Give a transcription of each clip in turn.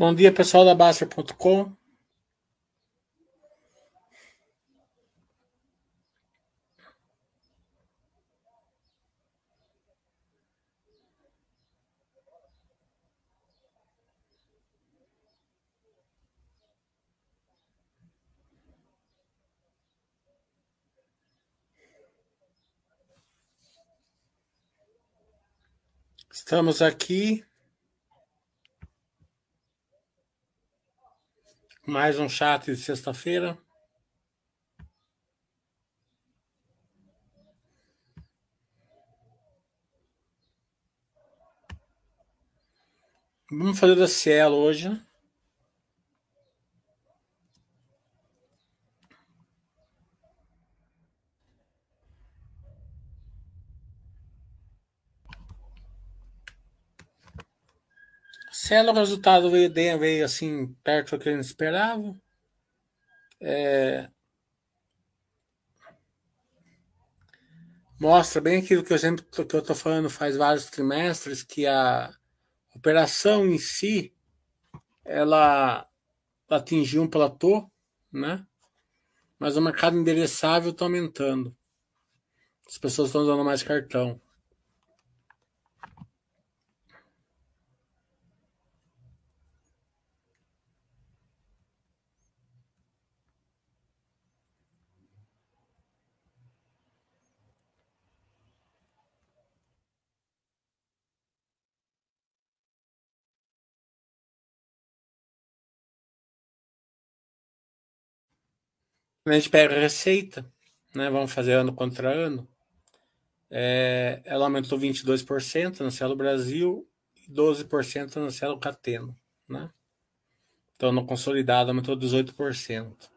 Bom dia, pessoal da Baster.com. Estamos aqui. Mais um chat de sexta-feira. Vamos fazer da Cielo hoje, Cielo, o resultado veio, veio assim, perto do que gente esperava. É... Mostra bem aquilo que eu sempre que eu estou falando faz vários trimestres, que a operação em si ela atingiu um platô, né? Mas o mercado endereçável está aumentando. As pessoas estão usando mais cartão. A gente pega a receita, né, vamos fazer ano contra ano, é, ela aumentou 22% na Cielo Brasil e 12% na Cielo Cateno. Né? Então, no consolidado, aumentou 18%.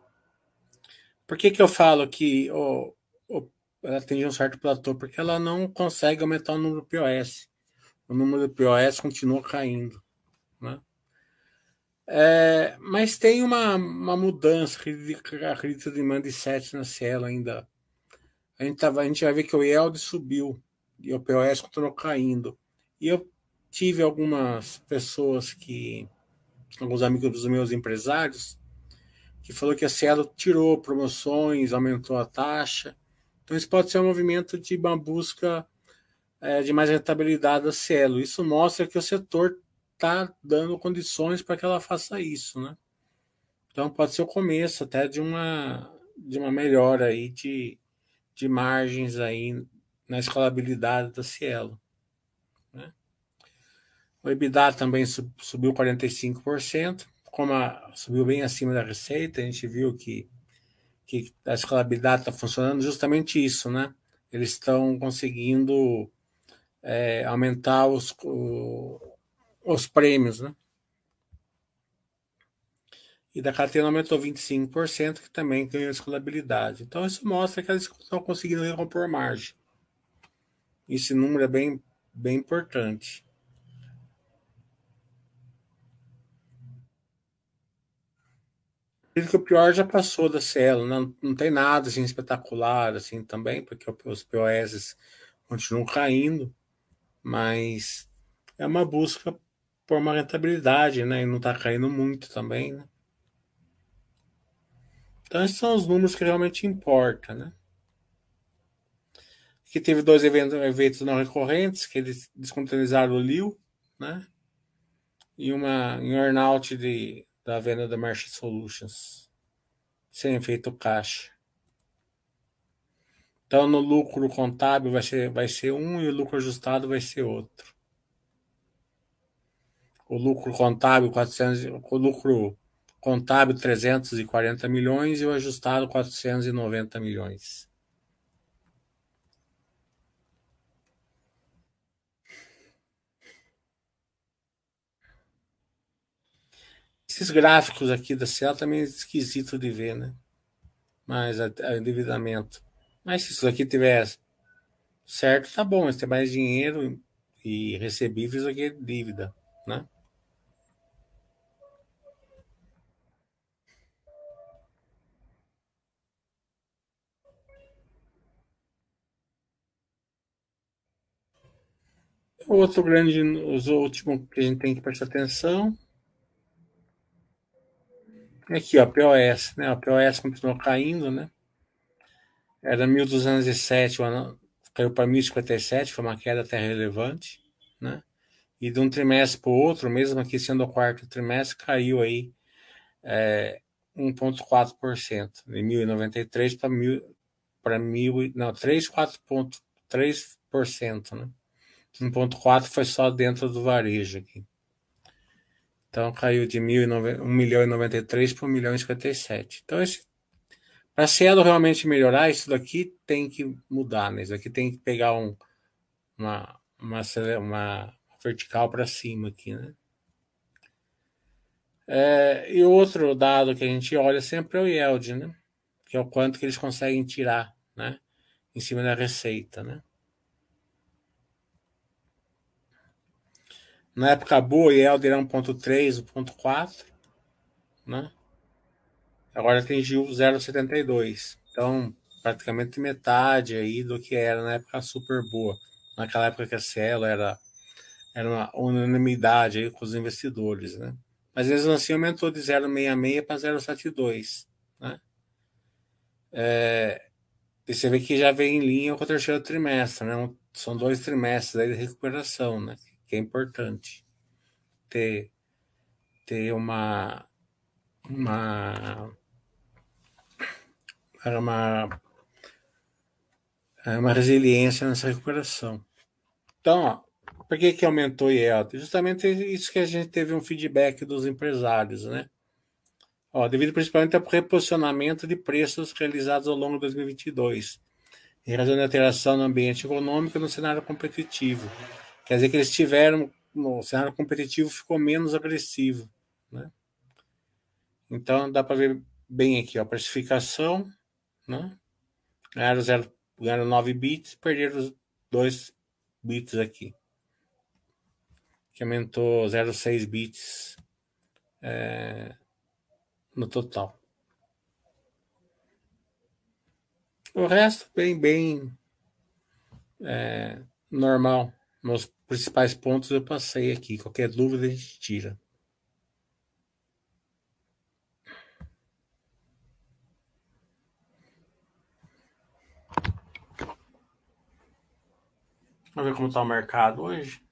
Por que, que eu falo que oh, oh, ela tem um certo platô? Porque ela não consegue aumentar o número do POS. O número do POS continua caindo. Né? É, mas tem uma, uma mudança, acredito, de mindset na Cielo ainda. A gente, tava, a gente vai ver que o IELD subiu e o POS continuou caindo. E eu tive algumas pessoas que, alguns amigos dos meus empresários, que falou que a Cielo tirou promoções, aumentou a taxa. Então isso pode ser um movimento de uma busca é, de mais rentabilidade da Cielo. Isso mostra que o setor está dando condições para que ela faça isso, né? Então pode ser o começo até de uma de uma melhora aí de, de margens aí na escalabilidade da Cielo. Né? O EBITDA também subiu 45%, como a, subiu bem acima da receita, a gente viu que, que a escalabilidade está funcionando justamente isso, né? Eles estão conseguindo é, aumentar os, os prêmios, né? E da Catena aumentou 25%, que também ganhou escalabilidade. Então, isso mostra que eles estão conseguindo recompor margem. Esse número é bem, bem importante. que o pior já passou da Cielo, não, não tem nada assim, espetacular assim também, porque os POS continuam caindo, mas é uma busca por uma rentabilidade, né? E não está caindo muito também, né? Então, esses são os números que realmente importam, né? Aqui teve dois eventos, eventos não recorrentes, que eles descontabilizaram o Liu, né? E uma em earnout de, da venda da March Solutions, sem efeito caixa. Então, no lucro contábil vai ser, vai ser um e o lucro ajustado vai ser outro o lucro contábil 400, o lucro contábil 340 milhões e o ajustado 490 milhões. Esses gráficos aqui da Cielo também é esquisito de ver, né? Mas a, endividamento. Mas se isso aqui tiver certo, tá bom, mas tem mais dinheiro e recebíveis do que dívida, né? Outro grande, os últimos que a gente tem que prestar atenção. Aqui, ó, POS, né? O POS continuou caindo, né? Era 1.207, caiu para 1.057, foi uma queda até relevante, né? E de um trimestre para o outro, mesmo aqui sendo o quarto trimestre, caiu aí é, 1,4%, de 1.093 para 1.000, para 1.000, não, 3, 4,3%, né? 1,4 foi só dentro do varejo aqui. Então caiu de 1 milhão e 93 para 1 milhão e 57. Então para Cielo realmente melhorar, isso daqui tem que mudar, né? Isso daqui tem que pegar um, uma, uma, uma vertical para cima aqui, né? É, e outro dado que a gente olha sempre é o yield, né? Que é o quanto que eles conseguem tirar, né? Em cima da receita, né? Na época boa, yield era 1.3, 1.4, né? Agora atingiu 0,72. Então, praticamente metade aí do que era na época super boa. Naquela época que a Cielo era, era uma unanimidade aí com os investidores, né? Mas eles assim aumentou de 0,66 para 0,72, né? É, e você vê que já vem em linha com o terceiro trimestre, né? São dois trimestres aí de recuperação, né? Que é importante ter, ter uma, uma uma, uma resiliência nessa recuperação. Então, ó, por que, que aumentou o? Justamente isso que a gente teve um feedback dos empresários, né? Ó, devido principalmente ao reposicionamento de preços realizados ao longo de 2022, em razão da alteração no ambiente econômico e no cenário competitivo. Quer dizer que eles tiveram, no cenário competitivo ficou menos agressivo, né? Então dá para ver bem aqui, ó, precificação, né? Ganharam, zero, ganharam 9 bits, perderam 2 bits aqui. Que aumentou 0,6 bits é, no total. O resto, bem, bem é, normal. Meus principais pontos eu passei aqui. Qualquer dúvida a gente tira. Vamos ver como está o mercado hoje.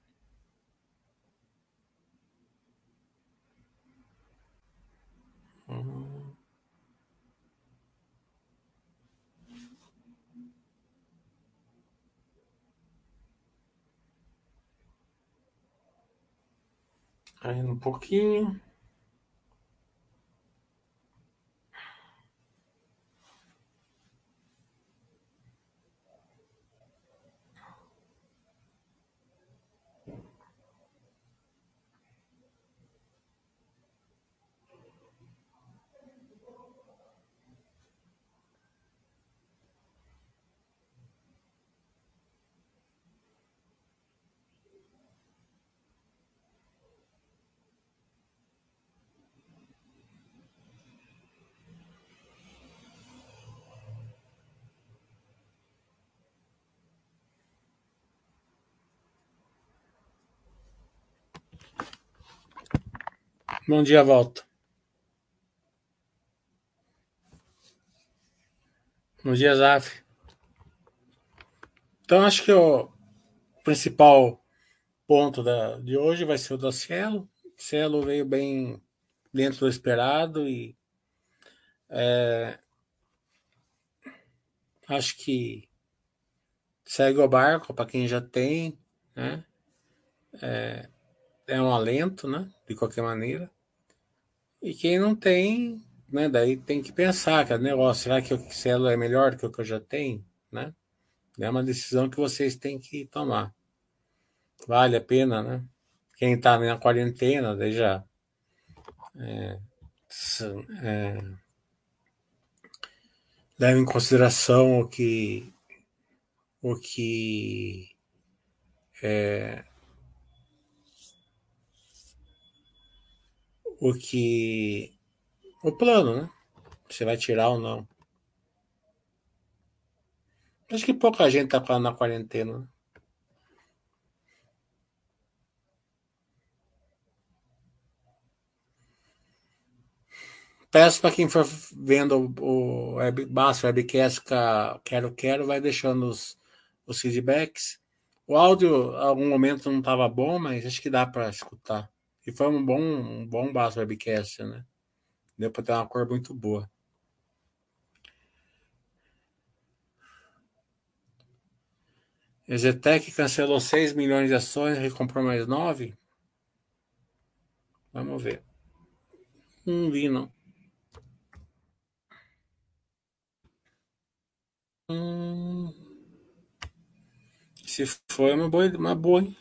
Caindo um pouquinho. Bom dia, volta. Bom dia, Zaf. Então, acho que o principal ponto da, de hoje vai ser o da Cielo. Cielo veio bem dentro do esperado e é, acho que segue o barco para quem já tem, né? É, é um alento, né? De qualquer maneira. E quem não tem, né? Daí tem que pensar, que negócio, será que o Cielo é melhor que o que eu já tenho, né? É uma decisão que vocês têm que tomar. Vale a pena, né? Quem está na quarentena, daí já é, é, leva em consideração o que o que é, o que o plano, né? Você vai tirar ou não. Acho que pouca gente tá na quarentena. Né? Peço para quem for vendo o web, Basso Webcast Quero Quero, vai deixando os, os feedbacks. O áudio, em algum momento não estava bom, mas acho que dá para escutar. E foi um bom, um bom Basso Webcast, né? Deu para ter uma cor muito boa. Ezetec cancelou 6 milhões de ações, recomprou mais 9? Vamos ver. Não vi, não. Hum, se foi uma boa, uma boa, hein?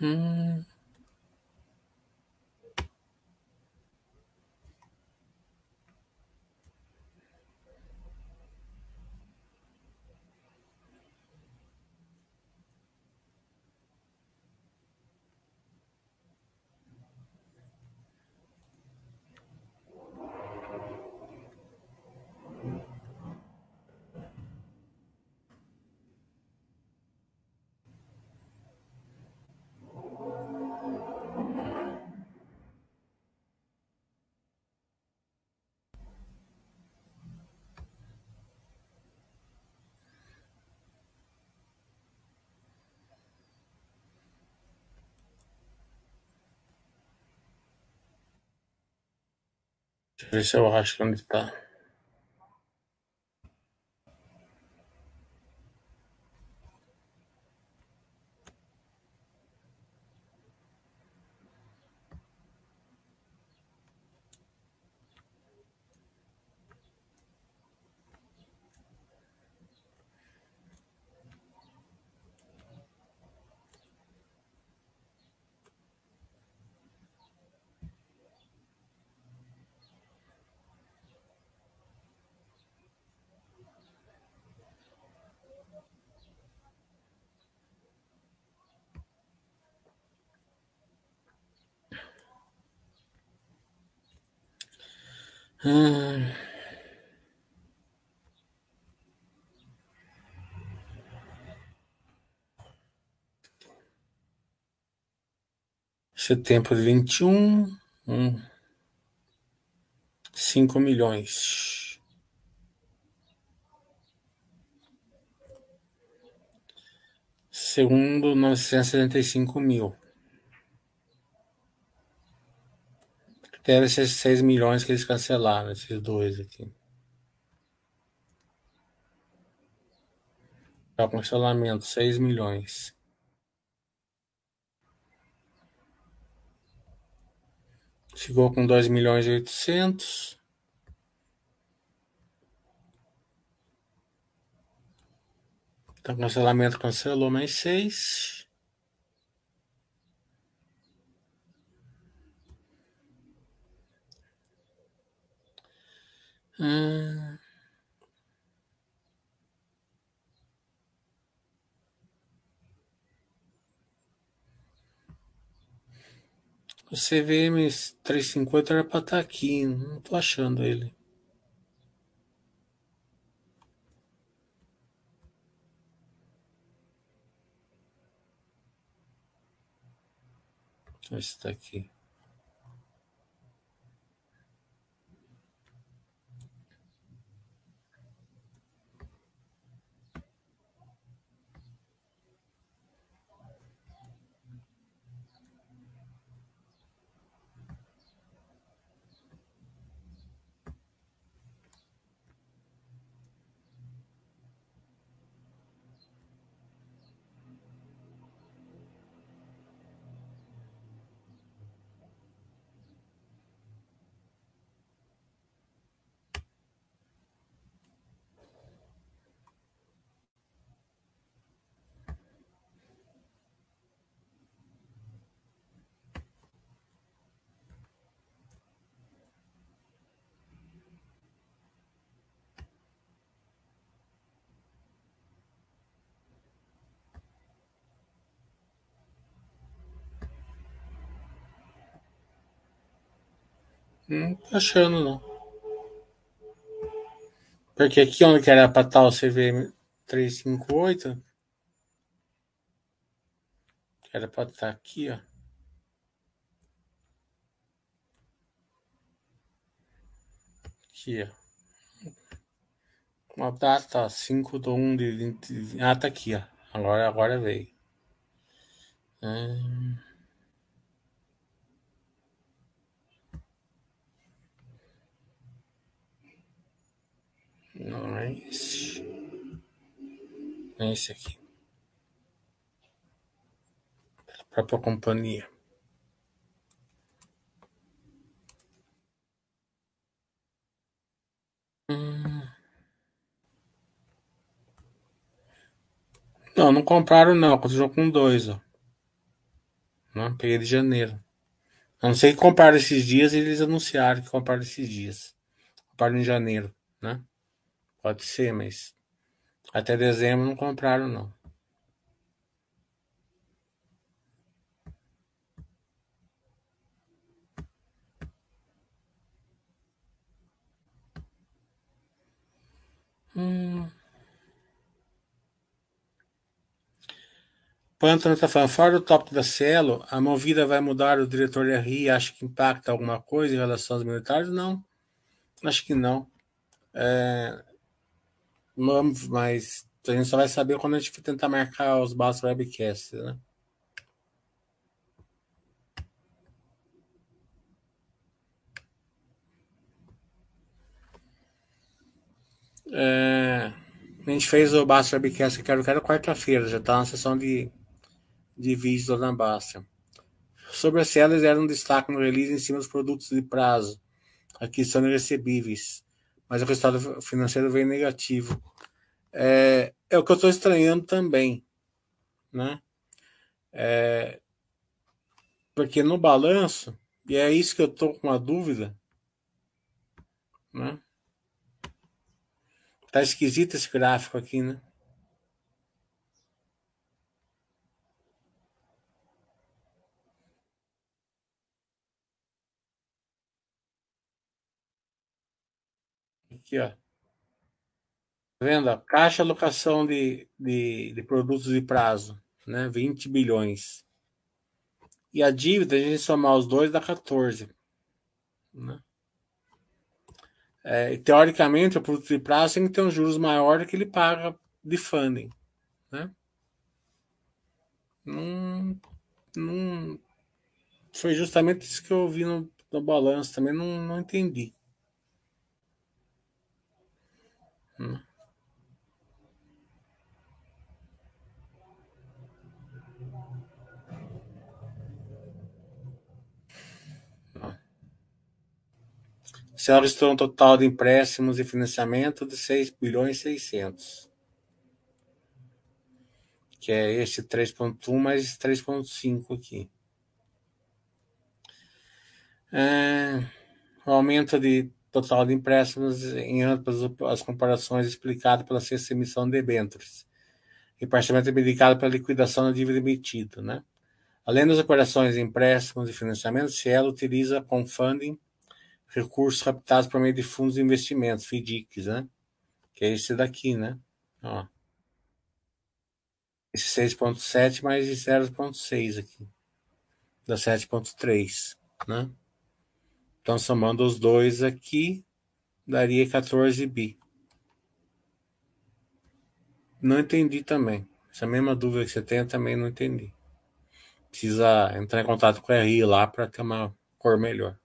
Hum. Deixa eu ver Hum. Setembro de vinte e um, um, cinco milhões. Segundo, novecentos e cinco mil. Deve ser 6 milhões que eles cancelaram, esses dois aqui. Tá, cancelamento, 6 milhões. Chegou com 2 milhões e 800. Então, cancelamento cancelou mais 6. Ah. O CVM 350 era para estar tá aqui, não tô achando ele. Esse aqui. Não tô achando, não. Porque aqui onde que era para estar o CVM 358, era para estar aqui, ó. Aqui, ó. Uma data 5 de 1 de 20. Ah, tá aqui, ó. Agora, agora veio. Hum. Não é esse. É esse aqui. Pela própria companhia. Não, não compraram não. Continuou com dois, ó. Não, peguei de janeiro. A não sei que compraram esses dias eles anunciaram que compraram esses dias. Compraram em janeiro, né? Pode ser, mas até dezembro não compraram não. Hum. Pântano está falando, fora do tópico da Cielo, a Movida vai mudar o diretor de RI, acha que impacta alguma coisa em relação aos militares? Não, acho que não. É, mas a gente só vai saber quando a gente for tentar marcar os bastos webcasts, né? É, a gente fez o Basta Webcast que quero, quero quarta-feira, já está na sessão de, de vídeos do Basta. Sobre as celas, era um destaque no release em cima dos produtos de prazo. Aqui são recebíveis, mas o resultado financeiro veio negativo. É, é o que eu estou estranhando também, né? É, porque no balanço, e é isso que eu estou com uma dúvida, né? Tá esquisito esse gráfico aqui, né? Aqui, ó. Tá vendo? Caixa alocação de, de, de produtos de prazo, né? 20 bilhões. E a dívida, a gente somar os dois, dá 14. Né? É, teoricamente, o produto de prazo tem que ter um juros maior do que ele paga de funding. Né? Não, não, foi justamente isso que eu vi no, no balanço, também não, não entendi. Hum. Se ela registrou um total de empréstimos e financiamento de 6 bilhões e 600. Que é este 3.1 mais 3.5 aqui. É, o aumento de total de empréstimos em ambas as comparações explicado pela sexta emissão de debêntures e parcialmente medicado pela liquidação da dívida emitida, né? Além das operações de empréstimos e financiamento, Cielo utiliza com funding recursos captados por meio de fundos de investimentos, FDICs, né? Que é esse daqui, né? Ó. Esse 6.7 mais 0.6 aqui. da 7.3, né? Então, somando os dois aqui, daria 14 bi. Não entendi também. Essa mesma dúvida que você tem, eu também não entendi. Precisa entrar em contato com a RI lá para ter uma cor melhor.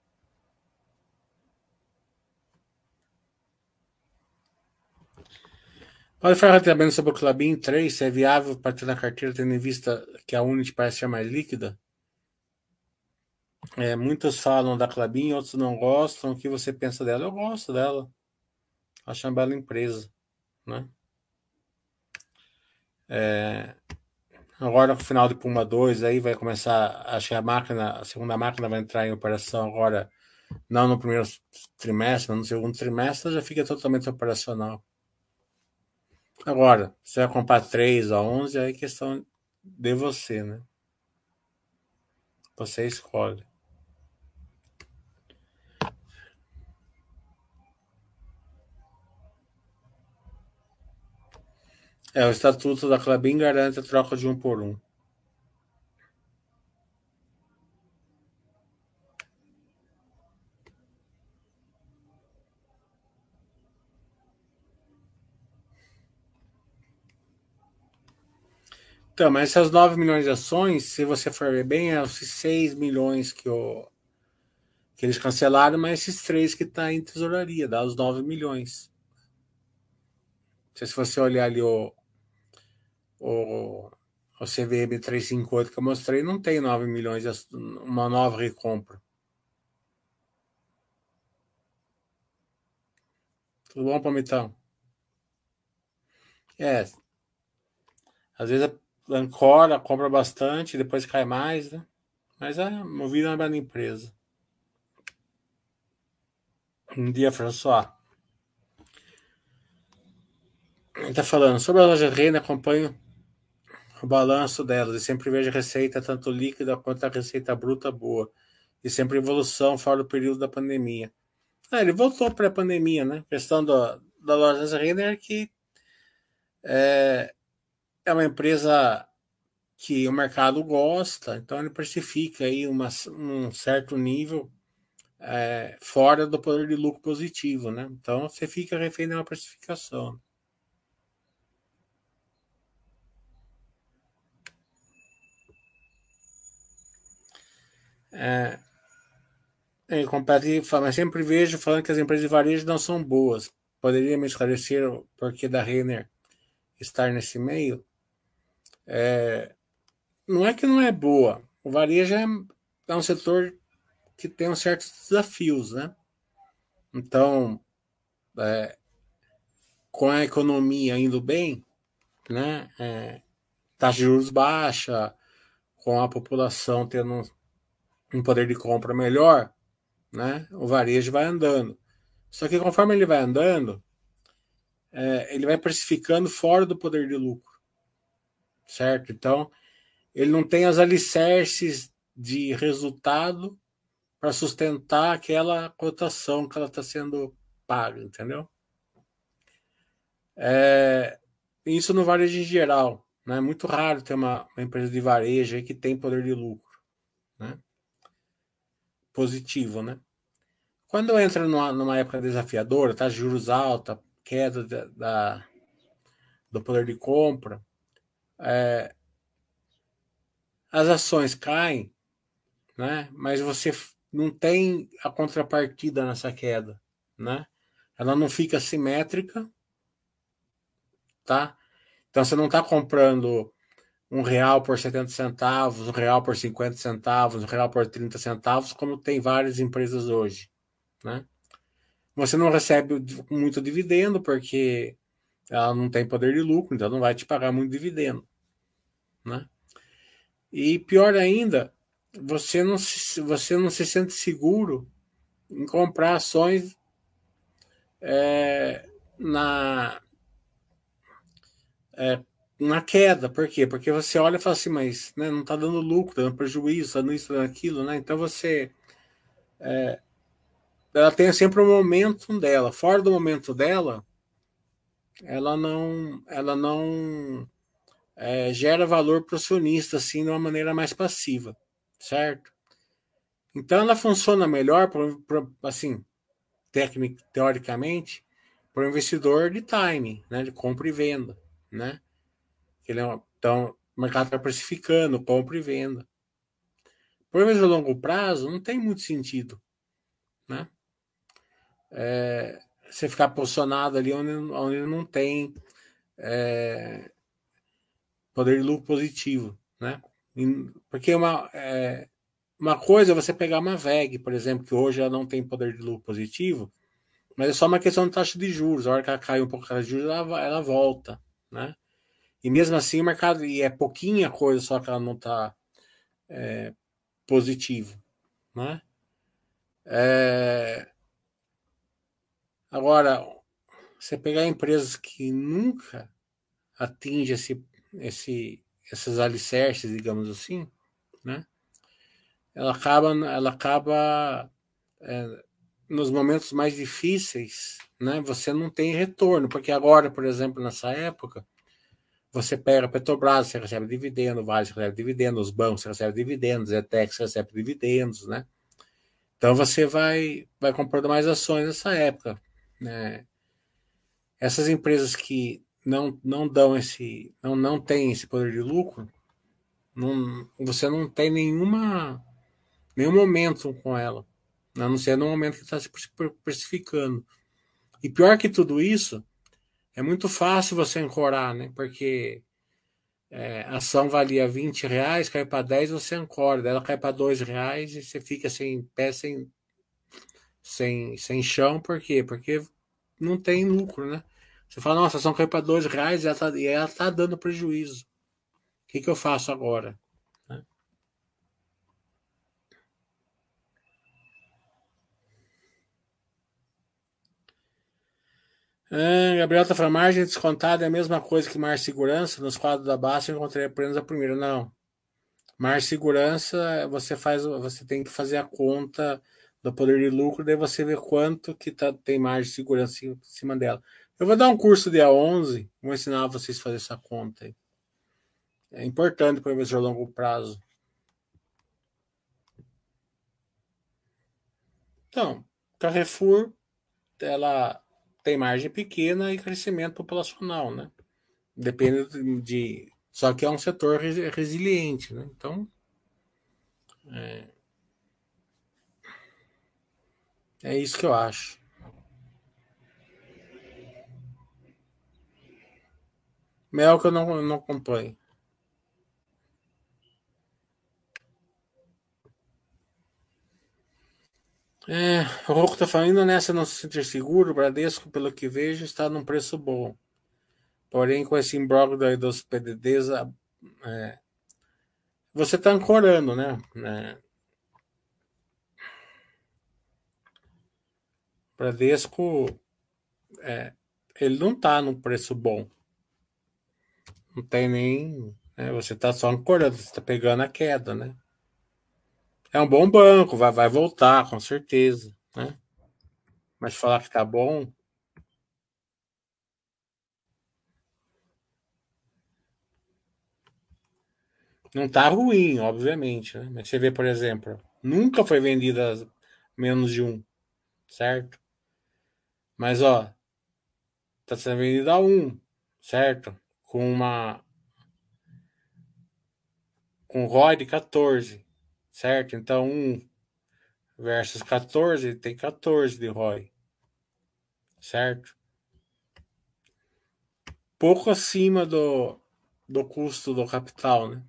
Pode falar também sobre o Clabin 3, se é viável para ter na carteira, tendo em vista que a Unity parece ser mais líquida? É, muitos falam da Clabin, outros não gostam. O que você pensa dela? Eu gosto dela. Acho uma bela empresa, né? É, agora, no final de Puma 2, aí vai começar. Acho que a máquina, a segunda máquina vai entrar em operação agora, não no primeiro trimestre, mas no segundo trimestre, já fica totalmente operacional. Agora, você vai comprar 3 a 11, aí é questão de você, né? Você escolhe. É, o estatuto da Clabin garante a troca de um por um. Então, mas essas 9 milhões de ações, se você for ver bem, é os 6 milhões que, o, que eles cancelaram, mas esses três que está em tesouraria, dá os 9 milhões. Se você olhar ali o, o, o CVM 358 que eu mostrei, não tem 9 milhões, uma nova recompra. Tudo bom, Palmitão? É. Às vezes ancora, compra bastante, depois cai mais, né? Mas é movida é uma bela empresa. Um dia, François. Ele tá falando sobre a loja Reina, acompanho o balanço delas e sempre vejo receita tanto líquida quanto a receita bruta boa. E sempre evolução fora do período da pandemia. Ah, ele voltou para a pandemia, né? A questão do, da loja Renner é que é, é uma empresa que o mercado gosta, então ele precifica aí uma, um certo nível é, fora do poder de lucro positivo, né? Então você fica refém de uma precificação. É, é, mas sempre vejo falando que as empresas de varejo não são boas. Poderia me esclarecer o porquê da Renner estar nesse meio? É, não é que não é boa. O varejo é, é um setor que tem uns certos desafios, né? Então, é, com a economia indo bem, né? É, taxa de juros baixa, com a população tendo um poder de compra melhor, né? O varejo vai andando. Só que conforme ele vai andando, é, ele vai precificando fora do poder de lucro, certo? Então, ele não tem as alicerces de resultado para sustentar aquela cotação que ela está sendo paga, entendeu? É, isso no varejo em geral. Né? É muito raro ter uma, uma empresa de varejo que tem poder de lucro. Né? Positivo, né? Quando entra numa, numa época desafiadora, tá juros alta, queda da, da do poder de compra, é, as ações caem, né? Mas você não tem a contrapartida nessa queda, né? Ela não fica simétrica, tá? Então você não está comprando um real por 70 centavos, um real por 50 centavos, um real por 30 centavos, como tem várias empresas hoje. Né? Você não recebe muito dividendo porque ela não tem poder de lucro, então não vai te pagar muito dividendo. Né? E pior ainda, você não se, você não se sente seguro em comprar ações é, na é, na queda. Por quê? Porque você olha e fala assim, mas né, não está dando lucro, está dando prejuízo, está dando isso, dando aquilo, né? Então você. É, ela tem sempre um momento dela. Fora do momento dela, ela não, ela não é, gera valor para o acionista assim de uma maneira mais passiva, certo? Então ela funciona melhor, assim, técnico, teoricamente, para o investidor de time, né, de compra e venda, né? Ele é uma, então, o mercado está precificando, compra e venda. Por vezes a longo prazo não tem muito sentido, né? É, você ficar posicionado ali onde, onde não tem é, poder de lucro positivo, né? Porque uma, é, uma coisa é você pegar uma VEG, por exemplo, que hoje ela não tem poder de lucro positivo, mas é só uma questão de taxa de juros. A hora que ela cai um pouco a taxa de juros, ela, ela volta, né? E mesmo assim o mercado, e é pouquinha coisa só que ela não está é, positivo, né? É... Agora, você pegar empresas que nunca atingem esse, esse, esses alicerces, digamos assim, né? Ela acaba, ela acaba é, nos momentos mais difíceis, né? Você não tem retorno, porque agora, por exemplo, nessa época, você pega a Petrobras, você recebe dividendo, Vale, você recebe dividendo, os bancos, você recebe dividendos, Etex, recebe dividendos, né? Então você vai, vai comprando mais ações nessa época, né? Essas empresas que não, não dão esse, não, não tem esse poder de lucro, não, você não tem nenhuma, nenhum momento com ela, a não ser no momento que está se precificando. E pior que tudo isso, é muito fácil você ancorar, né? Porque é, a ação valia 20 reais, cai para 10, você ancora. Ela cai para 2 reais e você fica sem pé, sem, sem, sem chão. Por quê? Porque não tem lucro, né? Você fala, nossa, a ação caiu para 2 reais e ela está tá dando prejuízo. O que, que eu faço agora? Ah, Gabriel tá falando, margem descontada é a mesma coisa que margem segurança. Nos quadros da baixa eu encontrei apenas a primeira. Não. Margem segurança, você faz, você tem que fazer a conta do poder de lucro, daí você vê quanto que tá, tem margem de segurança em cima dela. Eu vou dar um curso dia 11, vou ensinar vocês a fazer essa conta aí. É importante para o investidor a longo prazo. Então, Carrefour, ela tem margem pequena e crescimento populacional, né? Depende de. Só que é um setor resiliente, né? Então. É, é isso que eu acho. Mel que eu não, não acompanho. É, o Rocco tá falando nessa não se sentir seguro, o Bradesco, pelo que vejo, está num preço bom. Porém, com esse imbróglio dos PDDs, é, você está ancorando, né? É, Bradesco, é, ele não está num preço bom. Não tem nem. Né, você está só ancorando, você está pegando a queda, né? É um bom banco, vai, vai voltar, com certeza. Né? Mas falar que tá bom. Não tá ruim, obviamente. Né? Mas você vê, por exemplo, nunca foi vendida menos de um, certo? Mas ó, tá sendo vendida a um, certo? Com uma com ROI de 14 certo? Então, 1 versus 14 tem 14 de ROI, certo? Pouco acima do, do custo do capital, né?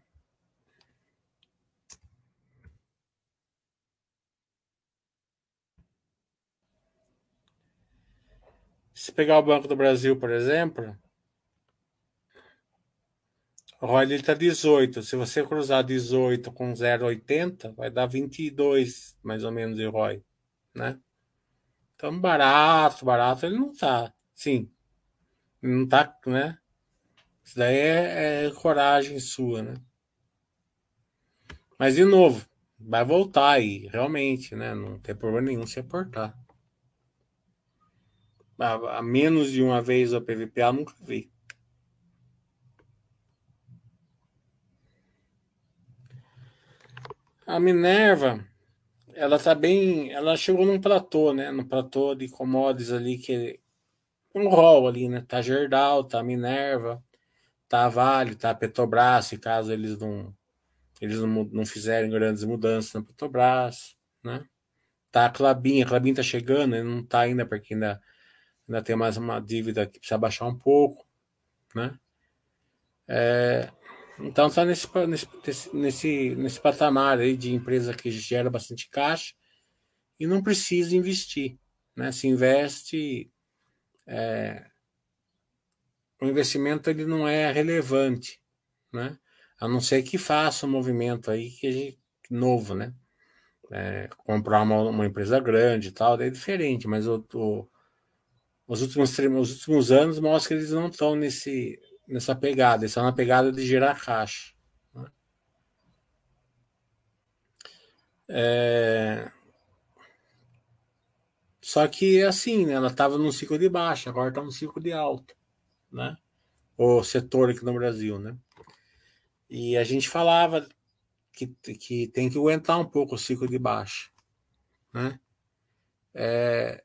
Se pegar o Banco do Brasil, por exemplo, o ROI está 18. Se você cruzar 18 com 0,80, vai dar 22, mais ou menos, de ROI. Né? Então, barato, barato ele não está. Sim, não está, né? Isso daí é, é, coragem sua, né? Mas, de novo, vai voltar aí, realmente, né? Não tem problema nenhum se aportar. A, a menos de uma vez o PVPA, nunca vi. A Minerva, ela tá bem, ela chegou num platô, né? No platô de commodities ali que um rol ali, né? Tá Gerdau, tá Minerva, tá Vale, tá Petrobras, se caso eles não eles não, não fizerem grandes mudanças na Petrobras, né? Tá a Clabin, a Clabin tá chegando, não tá ainda porque ainda ainda tem mais uma dívida que precisa baixar um pouco, né? É, então está nesse, nesse, nesse, nesse patamar aí de empresa que gera bastante caixa e não precisa investir. Né? Se investe. É, o investimento ele não é relevante, né? a não ser que faça um movimento aí que a gente, novo, né? É, comprar uma, uma, empresa grande e tal, é diferente, mas os, últimos, os últimos anos mostram que eles não estão nesse, nessa pegada, eles estão na pegada de gerar caixa. Né? É... Só que assim, né, ela estava num ciclo de baixa, agora está num ciclo de alta, né? O setor aqui no Brasil, né? E a gente falava que, que tem que aguentar um pouco o ciclo de baixa, né? É,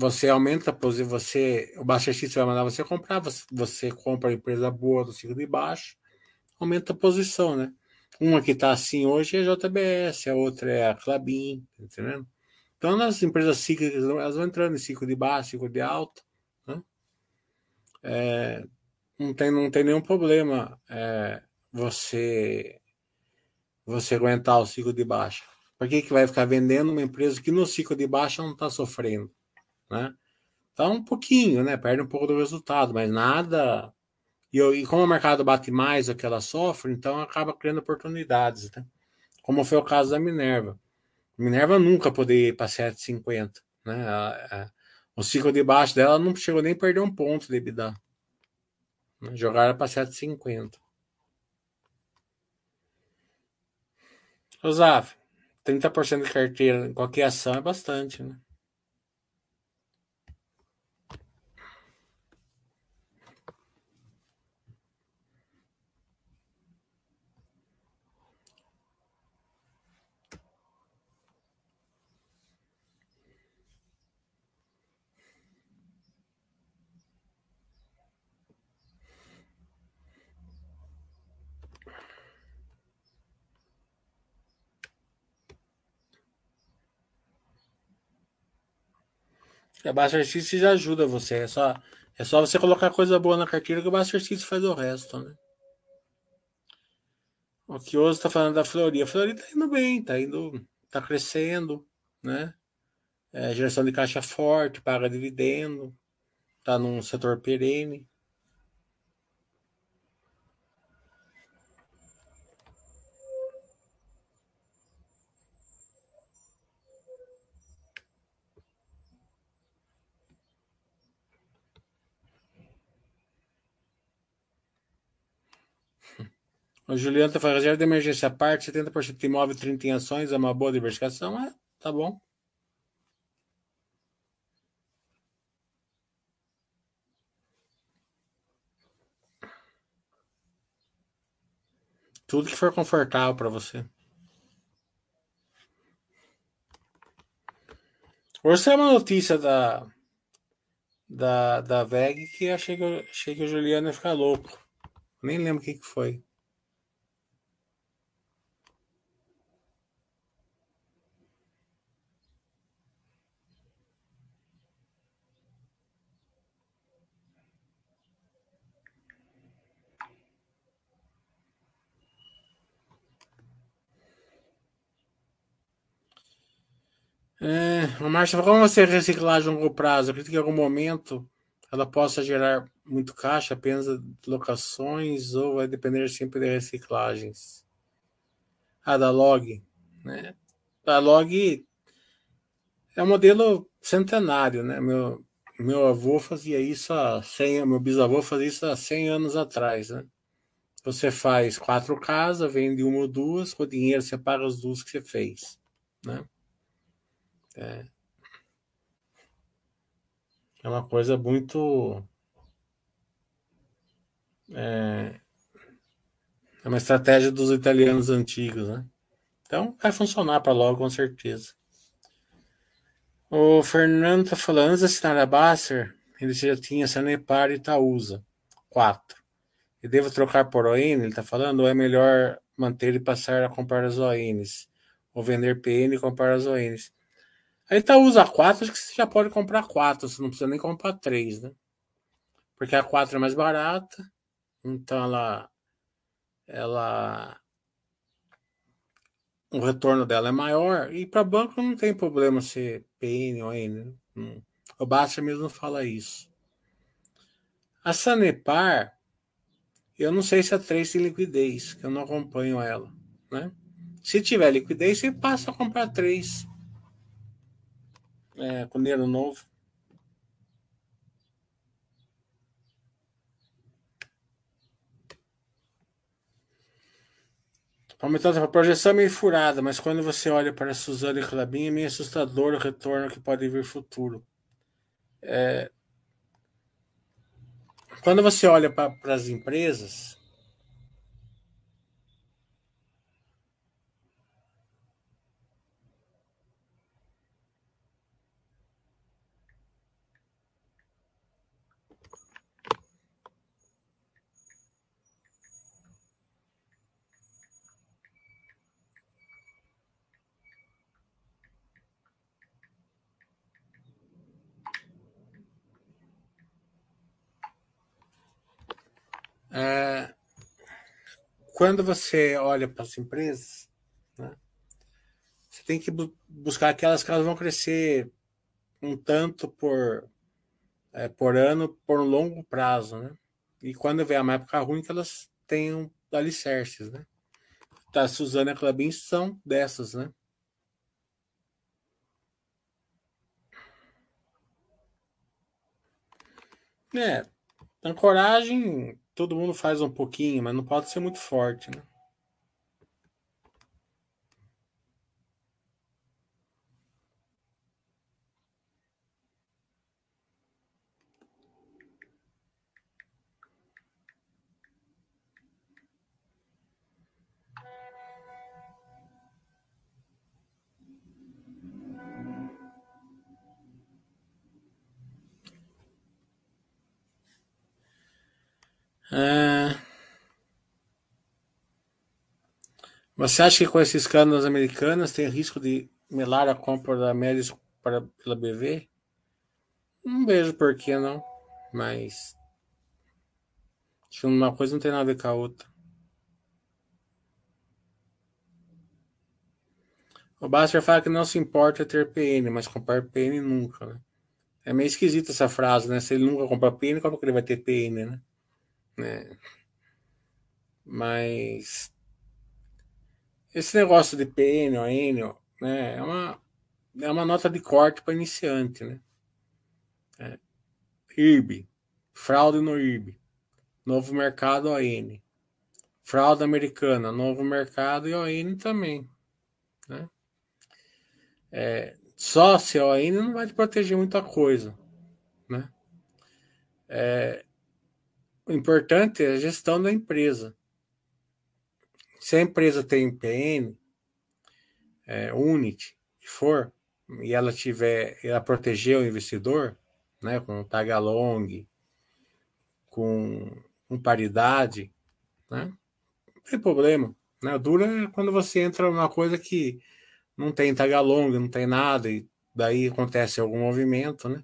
você aumenta, você, o Baixa X vai mandar você comprar, você, você compra a empresa boa do ciclo de baixo, aumenta a posição, né? Uma que está assim hoje é a JBS, a outra é a Clabin, tá entendendo? Então, nas empresas cíclicas, elas vão entrando em ciclo de baixo, ciclo de alta, né? É, não, tem, não tem nenhum problema é, você você aguentar o ciclo de baixa. Por que, que vai ficar vendendo uma empresa que no ciclo de baixa não está sofrendo? Né? Então, um pouquinho, né? Perde um pouco do resultado, mas nada. E, e como o mercado bate mais do que ela sofre, então acaba criando oportunidades, né? Como foi o caso da Minerva. Minerva nunca poderia ir para 7,50, né? A, a, o ciclo de baixo dela não chegou nem a perder um ponto de EBITDA. Né? Jogaram para 7,50. Osaf, 30% de carteira em qualquer ação é bastante, né? A Buster System já ajuda você. É só, é só você colocar coisa boa na carteira que o Buster System faz o resto, né? O que hoje está falando da Flori. A Flori está indo bem, está indo, tá crescendo, né? É, geração de caixa forte, paga dividendo, está num setor perene. O Juliano tá falando, reserva de emergência à parte, 70% de imóvel, 30% em ações, é uma boa diversificação. É, tá bom. Tudo que for confortável para você. Hoje é uma notícia da, da, da VEG que achei que, achei que o Juliano ia ficar louco. Nem lembro o que, que foi. É, a Márcia como você reciclagem a longo prazo? acredito que em algum momento ela possa gerar muito caixa apenas locações ou vai depender sempre de reciclagens? Ah, da Log. Né? A Log é um modelo centenário, né? Meu, meu avô fazia isso há 100 meu bisavô fazia isso há 100 anos atrás, né? Você faz quatro casas, vende uma ou duas, com o dinheiro você paga as duas que você fez, né? É, é uma coisa muito. É, é uma estratégia dos italianos antigos, né? Então, vai funcionar para logo, com certeza. O Fernando está falando, antes de assinar a Basser, ele já tinha Sanepar e Itaúsa, quatro. E devo trocar por ON, ele está falando, ou é melhor manter e passar a comprar as ONs? Ou vender PN e comprar as ONs? A Itaúsa 4, acho que você já pode comprar quatro, você não precisa nem comprar três, né? Porque a 4 é mais barata, então ela ela o retorno dela é maior e para banco não tem problema ser PN ou N. Né? O Baixa mesmo fala isso. A Sanepar, eu não sei se a 3 tem liquidez, que eu não acompanho ela. Né? Se tiver liquidez, você passa a comprar 3 é, com dinheiro novo. Aumentando a projeção é meio furada, mas quando você olha para Suzana e Clabin, é meio assustador o retorno que pode vir futuro. É... Quando você olha para as empresas, É, quando você olha para as empresas, né, você tem que bu buscar aquelas que elas vão crescer um tanto por, é, por ano, por um longo prazo, né? E quando vem uma época ruim, que elas tenham alicerces, né? Tá, a Suzana Clabin são dessas, né? É, ancoragem todo mundo faz um pouquinho, mas não pode ser muito forte, né? Você acha que com esses escândalos americanos tem risco de melar a compra da Melis para, pela BV? Não vejo por que não, mas acho que uma coisa não tem nada a ver com a outra. O Baster fala que não se importa ter PN, mas comprar PN nunca, né? É meio esquisita essa frase, né? Se ele nunca comprar PN, como que ele vai ter PN, né? Né? Mas esse negócio de PN ou N, né, é uma, é uma nota de corte para iniciante, né? É. IRB, fraude no IRB, novo mercado ON, fraude americana, novo mercado e ON também, né? É, só se ON não vai te proteger muita coisa, né? É, o importante é a gestão da empresa. Se a empresa tem PN, é, Unity, que for, e ela tiver, ela proteger o investidor, né, com tag along, com, com paridade, né, não tem problema. Né? O duro é quando você entra numa coisa que não tem tag along, não tem nada, e daí acontece algum movimento, né?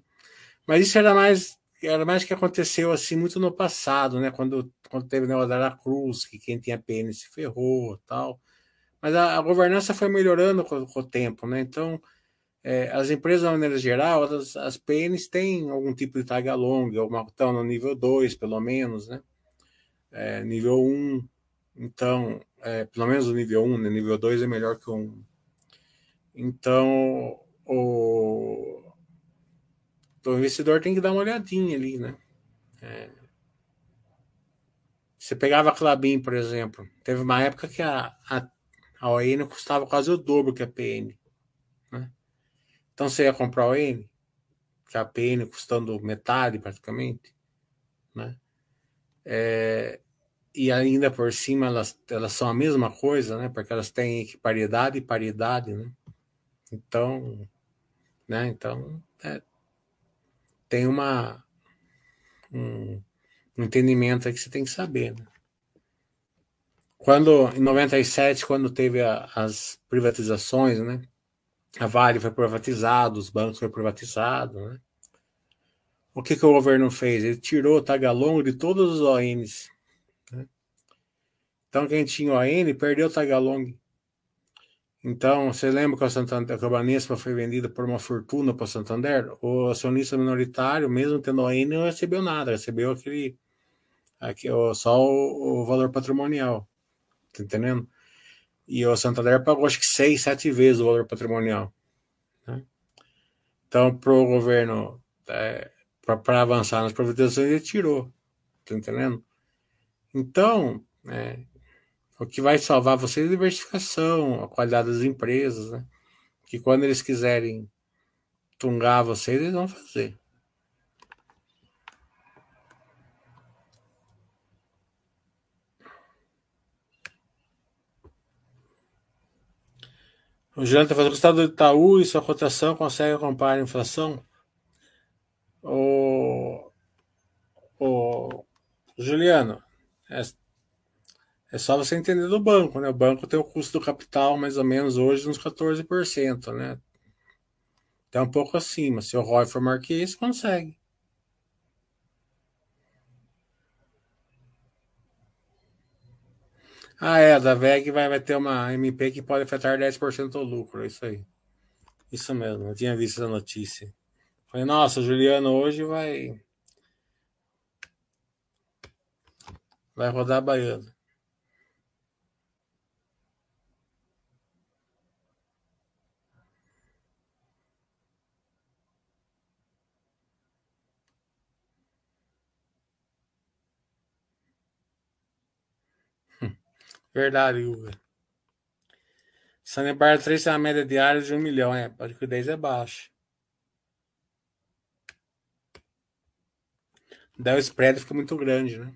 Mas isso era mais era mais que aconteceu assim muito no passado, né? Quando, quando teve o negócio da Cruz, que quem tinha PN se ferrou tal. Mas a, a governança foi melhorando com, com, o tempo, né? Então, é, as empresas, de maneira geral, as, as PNs têm algum tipo de tag along, estão no nível 2, pelo menos, né? É, nível 1, um, então, é, pelo menos o nível 1, um, né? nível 2 é melhor que o 1. Então, o, o investidor tem que dar uma olhadinha ali, né? É. Você pegava a Clabin, por exemplo. Teve uma época que a, a, a ON custava quase o dobro que a PN. Né? Então você ia comprar a ON, que a PN custando metade praticamente. Né? É, e ainda por cima elas, elas são a mesma coisa, né? Porque elas têm equiparidade e paridade, né? Então, né? Então, é, tem uma um, entendimento aí que você tem que saber, né? Quando, em 97, quando teve a, as privatizações, né? A Vale foi privatizada, os bancos foram privatizados, né? O que, que o governo fez? Ele tirou o tagalongo de todos os ONs. Né? Então, quem tinha ON perdeu o tagalong. Então, você lembra que a, Santander, que a Banespa foi vendida por uma fortuna para o Santander? O acionista minoritário, mesmo tendo ON, não recebeu nada, recebeu aquele, aqui, só o, o valor patrimonial. Tá entendendo? E o Santander pagou acho que seis, sete vezes o valor patrimonial. Né? Então, para o governo, é, para avançar nas privatizações, ele tirou. Tá entendendo? Então, é, o que vai salvar você é a diversificação, a qualidade das empresas, né? Que quando eles quiserem tungar vocês, eles vão fazer. O Juliano está falando que o estado do Itaú e sua cotação consegue acompanhar a inflação? O, o Juliano, é, só você entender do banco, né? O banco tem o custo do capital mais ou menos hoje uns 14%, né? Tá um pouco acima. Se o ROI for marquês, consegue. Ah, é, da VEG vai, vai ter uma MP que pode afetar 10% do lucro, é isso aí. Isso mesmo, eu tinha visto essa notícia. Falei, nossa, Juliano hoje vai. Vai rodar a baiana. Verdade, Hugo. Sanebar 3 tem uma média diária de um milhão, é. A liquidez é baixa. Daí o spread fica muito grande, né?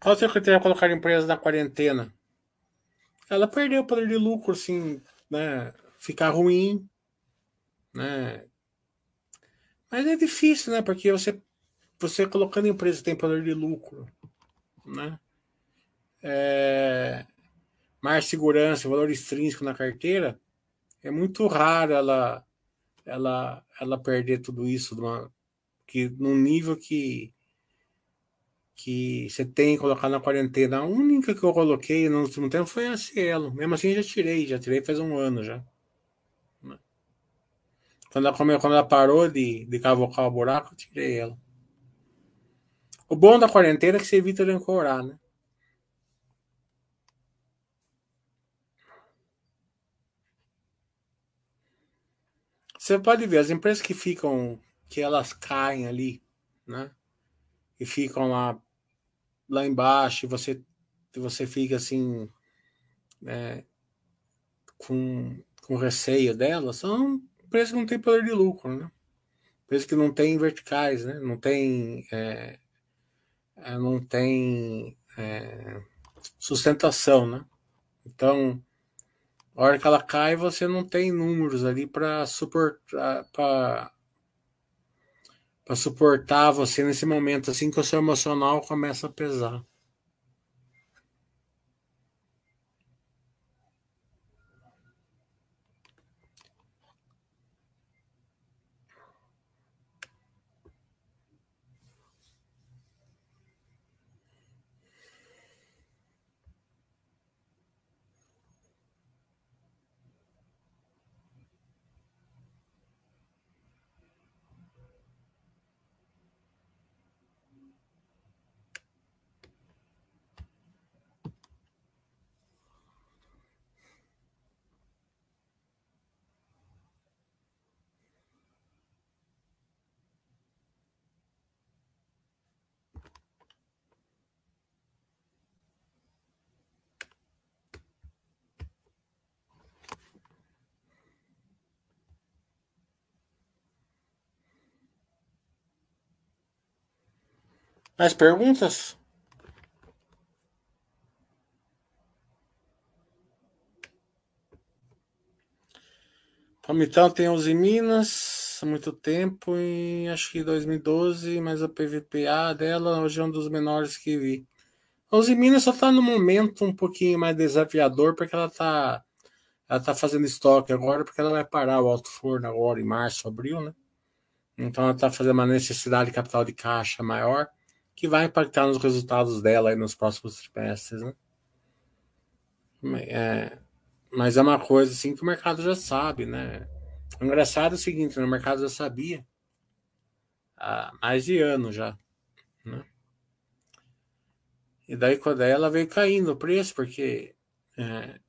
Qual o seu critério colocar empresa na quarentena? Ela perdeu o poder de lucro, assim, né? Ficar ruim, né? Mas é difícil, né? Porque você, você colocando empresa tem poder de lucro, né? É, mais segurança, valor extrínseco na carteira, é muito raro ela, ela, ela perder tudo isso numa, que, num nível que que você tem que colocar na quarentena. A única que eu coloquei no último tempo foi a Cielo. Mesmo assim, já tirei, já tirei faz um ano já. Quando ela, quando ela parou de, de cavocar o buraco, eu tirei ela. O bom da quarentena é que você evita de ancorar, né? Você pode ver, as empresas que ficam, que elas caem ali, né? E ficam lá lá embaixo você, você fica assim é, com, com receio dela, são empresas que não têm poder de lucro, né? Empresas que não têm verticais, né? Não tem, é, é, não tem é, sustentação, né? Então, a hora que ela cai, você não tem números ali para suportar, para para suportar você nesse momento assim que o seu emocional começa a pesar. Mais perguntas? Palmitão tem 11 Minas há muito tempo, e acho que 2012, mas a PVPA dela hoje é um dos menores que vi. 11 Minas só está no momento um pouquinho mais desafiador, porque ela está ela tá fazendo estoque agora, porque ela vai parar o alto forno agora em março, abril, né? Então ela está fazendo uma necessidade de capital de caixa maior, que vai impactar nos resultados dela nos próximos trimestres, né? É, mas é uma coisa assim que o mercado já sabe, né? O engraçado é o seguinte, né? o mercado já sabia há mais de ano já, né? E daí quando ela veio caindo o preço, porque é,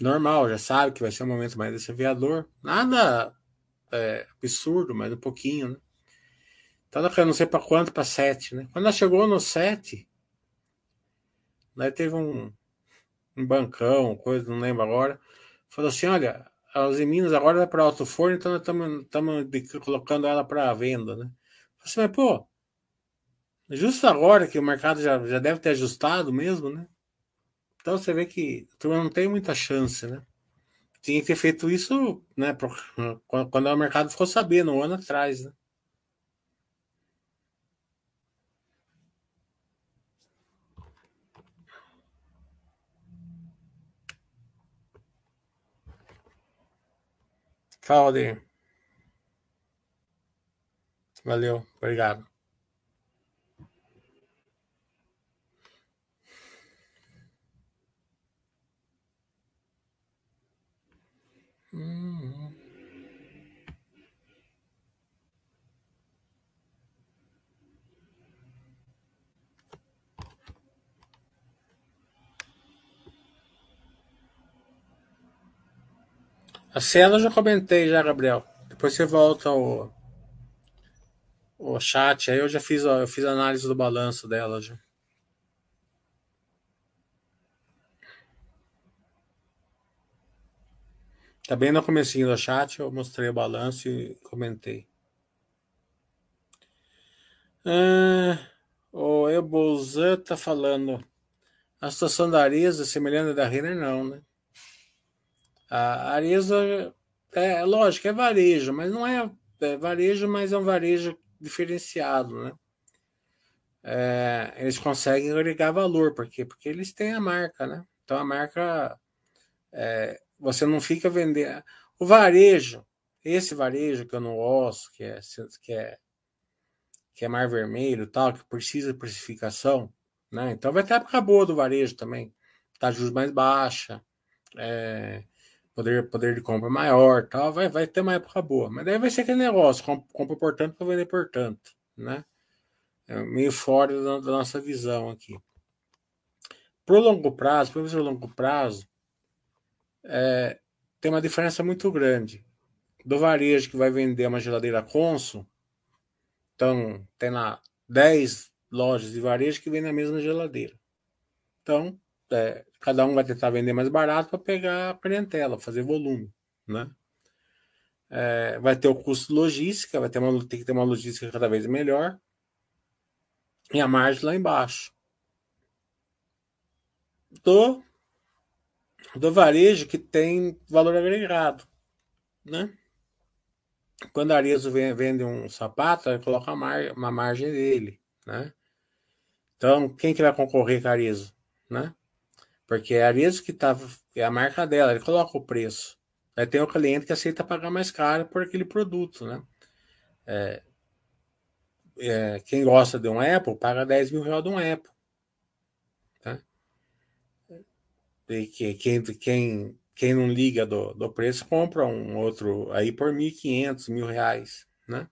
normal, já sabe que vai ser um momento mais desafiador. Nada é, absurdo, mas um pouquinho, né? Então ela não sei para quanto, para 7, né? Quando ela chegou no 7, daí teve um, um bancão, coisa, não lembro agora, falou assim, olha, as Minas agora vai para alto forno, então nós estamos colocando ela para venda, né? Falei assim, mas pô, justo agora que o mercado já, já deve ter ajustado mesmo, né? Então você vê que a turma não tem muita chance, né? Tinha que ter feito isso, né? Quando o mercado ficou sabendo, um ano atrás, né? Fala, Valeu, obrigado. A cena eu já comentei já, Gabriel. Depois você volta o, o chat, aí eu já fiz, eu fiz a análise do balanço dela já. Tá bem no comecinho do chat, eu mostrei o balanço e comentei. Ah, o Ebolzan tá falando. A situação da Arisa semelhante à da Renner, não, né? A Arisa, é lógico, é varejo, mas não é, é varejo, mas é um varejo diferenciado, né? É, eles conseguem agregar valor, por quê? Porque eles têm a marca, né? Então a marca é, você não fica vendendo. O varejo, esse varejo que eu não gosto, que é, que é, que é mar vermelho tal, que precisa de precificação, né? Então vai ter época boa do varejo também. Tá juros mais baixa, é, poder, poder de compra maior, tal, vai, vai ter uma época boa. Mas daí vai ser aquele negócio, compra por tanto para vender por tanto, né? É meio fora da, da nossa visão aqui. Pro longo prazo, para o longo prazo, é, tem uma diferença muito grande. Do varejo que vai vender uma geladeira Consul, então tem lá 10 lojas de varejo que vendem a mesma geladeira. Então, é, cada um vai tentar vender mais barato para pegar a clientela, fazer volume, né? É, vai ter o custo logística, vai ter uma, tem que ter uma logística cada vez melhor e a margem lá embaixo. Do do varejo que tem valor agregado, né? Quando a Arezzo vende um sapato, ele coloca uma margem dele, né? Então, quem que vai concorrer com a Arezzo, né? Porque é Arezzo que tá, é a marca dela, ele coloca o preço. Aí tem o cliente que aceita pagar mais caro por aquele produto, né? É, é, quem gosta de um Apple paga 10 mil reais de um Apple. que quem, quem, quem não liga do, do preço compra um outro aí por 1.500, mil reais, né?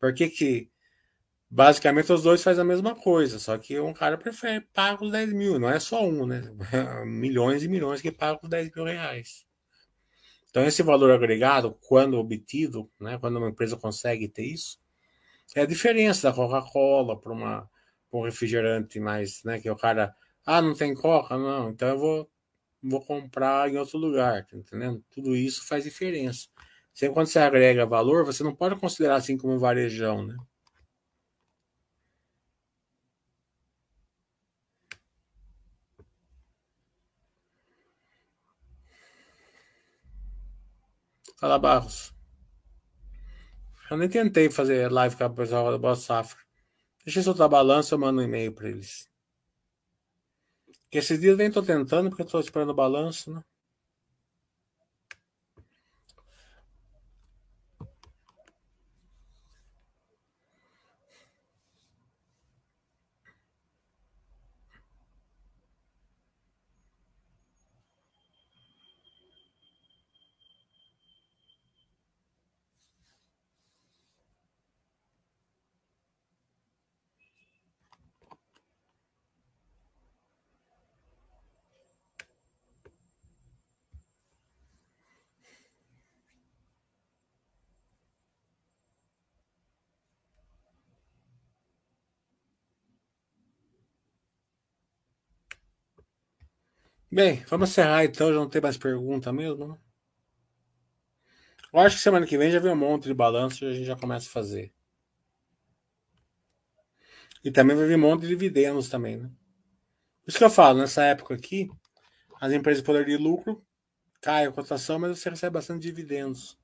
Por que que basicamente os dois fazem a mesma coisa, só que um cara prefere paga os 10 mil, não é só um, né? milhões e milhões que pagam os 10 mil reais. Então esse valor agregado, quando obtido, né, quando uma empresa consegue ter isso, é a diferença da Coca-Cola para uma um refrigerante mais, né, que o cara, ah, não tem Coca, não, então eu vou vou comprar em outro lugar, tá entendendo? Tudo isso faz diferença. Sempre quando você agrega valor, você não pode considerar assim como um varejão, né? Fala, Barros. Eu nem tentei fazer live com a pessoal da Boa Safra. Deixa eu soltar balanço, eu mando um e-mail para eles. Que esses dias eu nem tô tentando, porque eu tô esperando o balanço, né? Bem, vamos encerrar então, já não tem mais pergunta mesmo. Né? Eu acho que semana que vem já vem um monte de balanço e a gente já começa a fazer. E também vai vir um monte de dividendos também, né? Por isso que eu falo, nessa época aqui, as empresas de poder de lucro cai a cotação, mas você recebe bastante dividendos.